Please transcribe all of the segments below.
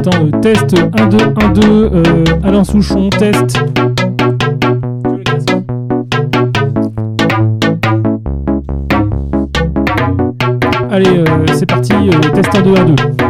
attends, test 1, 2, 1, 2, euh, Alain Souchon, test. Allez, euh, c'est parti, euh, test 1, 2, 1, 2.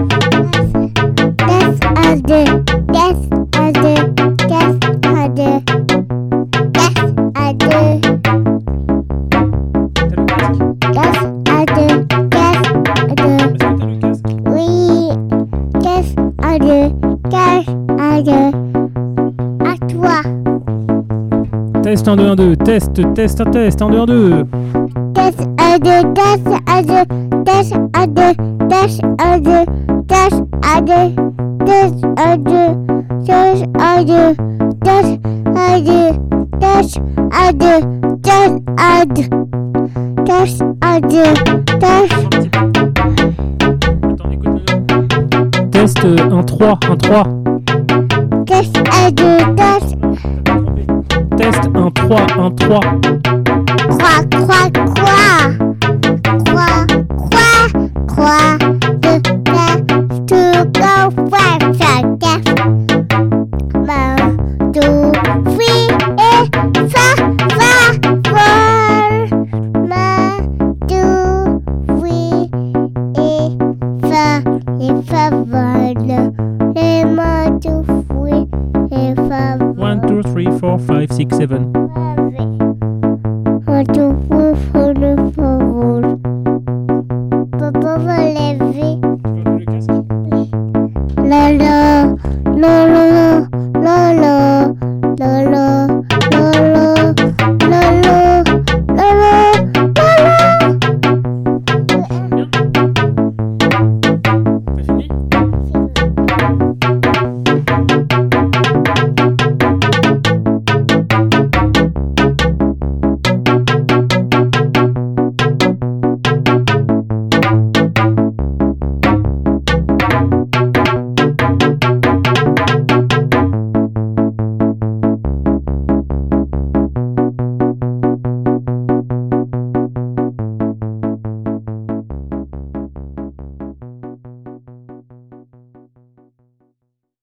Test 1, 2, 1, 2. Test, test, test. 1, 2, 1, 2. Test 1, 2, test 1, 2. Test 1, 2, test 1, 2. Test 1, 2, test 1, 2. Test 1, 2, test 1, 2. Test 1, 2, test 1, 2. Test 1, 2, test. Attends, écoute Test 1, 3, 1, 3. Test 1, 2, test croix, un trois. Croix, croix, croix. Croix, croix, croix. four, five, six, seven. One,